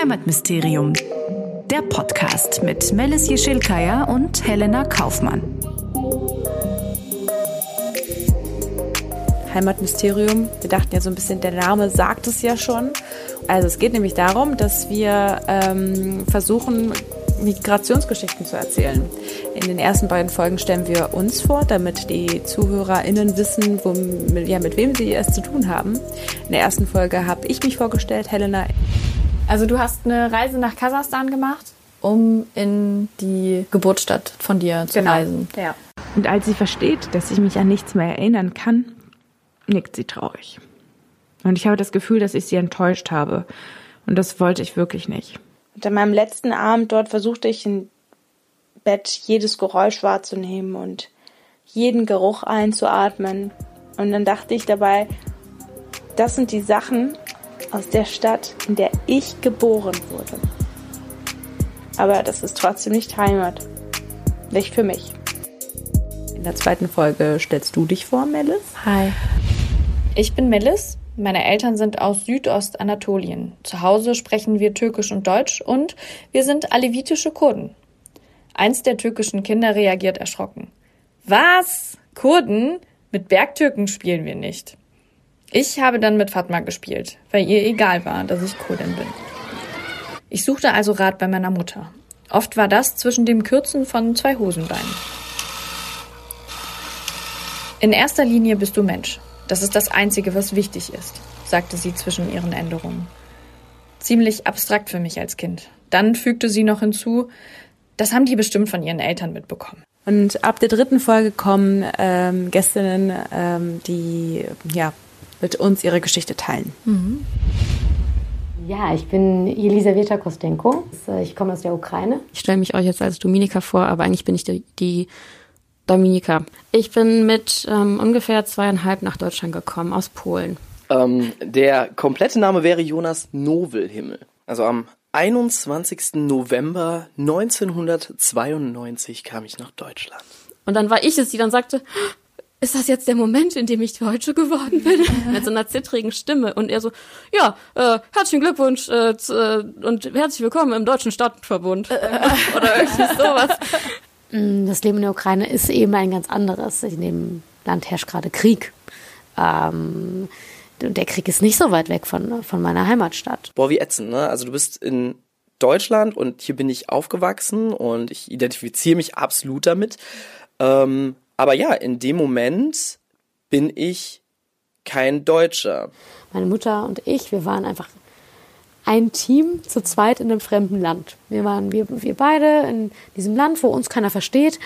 Heimatmysterium. Der Podcast mit Melis Jeschilkaya und Helena Kaufmann. Heimatmysterium. Wir dachten ja so ein bisschen, der Name sagt es ja schon. Also es geht nämlich darum, dass wir ähm, versuchen, Migrationsgeschichten zu erzählen. In den ersten beiden Folgen stellen wir uns vor, damit die ZuhörerInnen wissen, wo, ja, mit wem sie es zu tun haben. In der ersten Folge habe ich mich vorgestellt, Helena. Also du hast eine Reise nach Kasachstan gemacht, um in die Geburtsstadt von dir zu Genau. reisen. Ja. Und als sie versteht, dass ich mich an nichts mehr erinnern kann, nickt sie traurig. Und ich habe das Gefühl, dass ich sie enttäuscht habe. Und das wollte ich wirklich nicht. Und an meinem letzten Abend dort versuchte ich im Bett jedes Geräusch wahrzunehmen und jeden Geruch einzuatmen. Und dann dachte ich dabei, das sind die Sachen aus der Stadt, in der ich geboren wurde. Aber das ist trotzdem nicht Heimat. Nicht für mich. In der zweiten Folge stellst du dich vor, Melis. Hi. Ich bin Melis. Meine Eltern sind aus Südostanatolien. Zu Hause sprechen wir Türkisch und Deutsch und wir sind alevitische Kurden. Eins der türkischen Kinder reagiert erschrocken. Was? Kurden? Mit Bergtürken spielen wir nicht. Ich habe dann mit Fatma gespielt, weil ihr egal war, dass ich Kurdin bin. Ich suchte also Rat bei meiner Mutter. Oft war das zwischen dem Kürzen von zwei Hosenbeinen. In erster Linie bist du Mensch. Das ist das Einzige, was wichtig ist, sagte sie zwischen ihren Änderungen. Ziemlich abstrakt für mich als Kind. Dann fügte sie noch hinzu, das haben die bestimmt von ihren Eltern mitbekommen. Und ab der dritten Folge kommen ähm, Gästinnen, ähm, die ja mit uns ihre Geschichte teilen. Ja, ich bin Elisaveta Kostenko. Ich komme aus der Ukraine. Ich stelle mich euch jetzt als Dominika vor, aber eigentlich bin ich die, die Dominika. Ich bin mit ähm, ungefähr zweieinhalb nach Deutschland gekommen, aus Polen. Ähm, der komplette Name wäre Jonas Nowelhimmel. Also am 21. November 1992 kam ich nach Deutschland. Und dann war ich es, die dann sagte, ist das jetzt der Moment, in dem ich Deutsche geworden bin? Mit so einer zittrigen Stimme. Und er so, ja, äh, herzlichen Glückwunsch äh, zu, äh, und herzlich willkommen im Deutschen Stadtverbund. Oder irgendwie sowas. Das Leben in der Ukraine ist eben ein ganz anderes. In dem Land herrscht gerade Krieg. Ähm, der Krieg ist nicht so weit weg von, von meiner Heimatstadt. Boah, wie ätzend, ne? Also du bist in Deutschland und hier bin ich aufgewachsen und ich identifiziere mich absolut damit. Ähm, aber ja, in dem Moment bin ich kein Deutscher. Meine Mutter und ich, wir waren einfach ein Team zu zweit in einem fremden Land. Wir waren wir, wir beide in diesem Land, wo uns keiner versteht.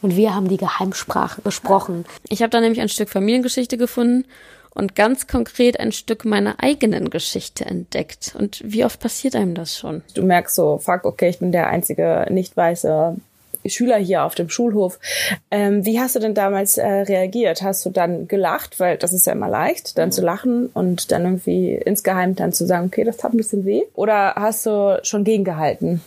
Und wir haben die Geheimsprache gesprochen. Ich habe da nämlich ein Stück Familiengeschichte gefunden und ganz konkret ein Stück meiner eigenen Geschichte entdeckt. Und wie oft passiert einem das schon? Du merkst so, fuck, okay, ich bin der einzige nicht weiße Schüler hier auf dem Schulhof. Ähm, wie hast du denn damals äh, reagiert? Hast du dann gelacht, weil das ist ja immer leicht, dann zu lachen und dann irgendwie insgeheim dann zu sagen, okay, das tat ein bisschen weh? Oder hast du schon gegengehalten?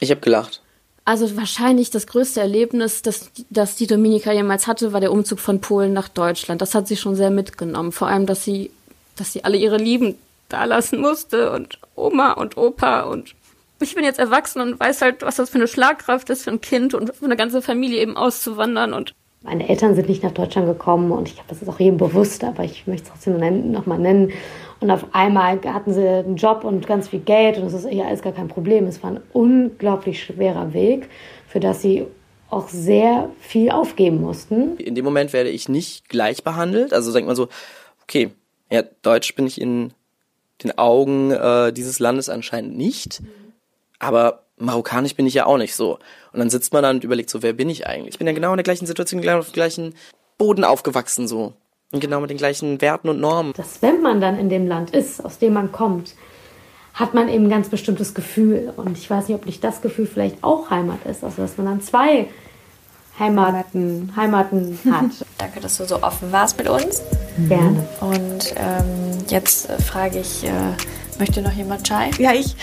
Ich habe gelacht. Also wahrscheinlich das größte Erlebnis, das, das die Dominika jemals hatte, war der Umzug von Polen nach Deutschland. Das hat sie schon sehr mitgenommen. Vor allem, dass sie, dass sie alle ihre Lieben da lassen musste und Oma und Opa und ich bin jetzt erwachsen und weiß halt, was das für eine Schlagkraft ist für ein Kind und für eine ganze Familie eben auszuwandern und Meine Eltern sind nicht nach Deutschland gekommen und ich glaube, das ist auch jedem bewusst, aber ich möchte es trotzdem nennen- noch mal nennen. Und auf einmal hatten sie einen Job und ganz viel Geld und das ist ja alles gar kein Problem. Es war ein unglaublich schwerer Weg, für das sie auch sehr viel aufgeben mussten. In dem Moment werde ich nicht gleich behandelt. Also denkt man so, okay, ja, Deutsch bin ich in den Augen äh, dieses Landes anscheinend nicht, aber marokkanisch bin ich ja auch nicht so. Und dann sitzt man da und überlegt so, wer bin ich eigentlich? Ich bin ja genau in der gleichen Situation, genau auf dem gleichen Boden aufgewachsen so. Und genau mit den gleichen Werten und Normen. Dass wenn man dann in dem Land ist, aus dem man kommt, hat man eben ein ganz bestimmtes Gefühl. Und ich weiß nicht, ob nicht das Gefühl vielleicht auch Heimat ist. Also dass man dann zwei Heimaten, Heimaten hat. Danke, dass du so offen warst mit uns. Gerne. Und ähm, jetzt äh, frage ich, äh, möchte noch jemand Chai? Ja, ich.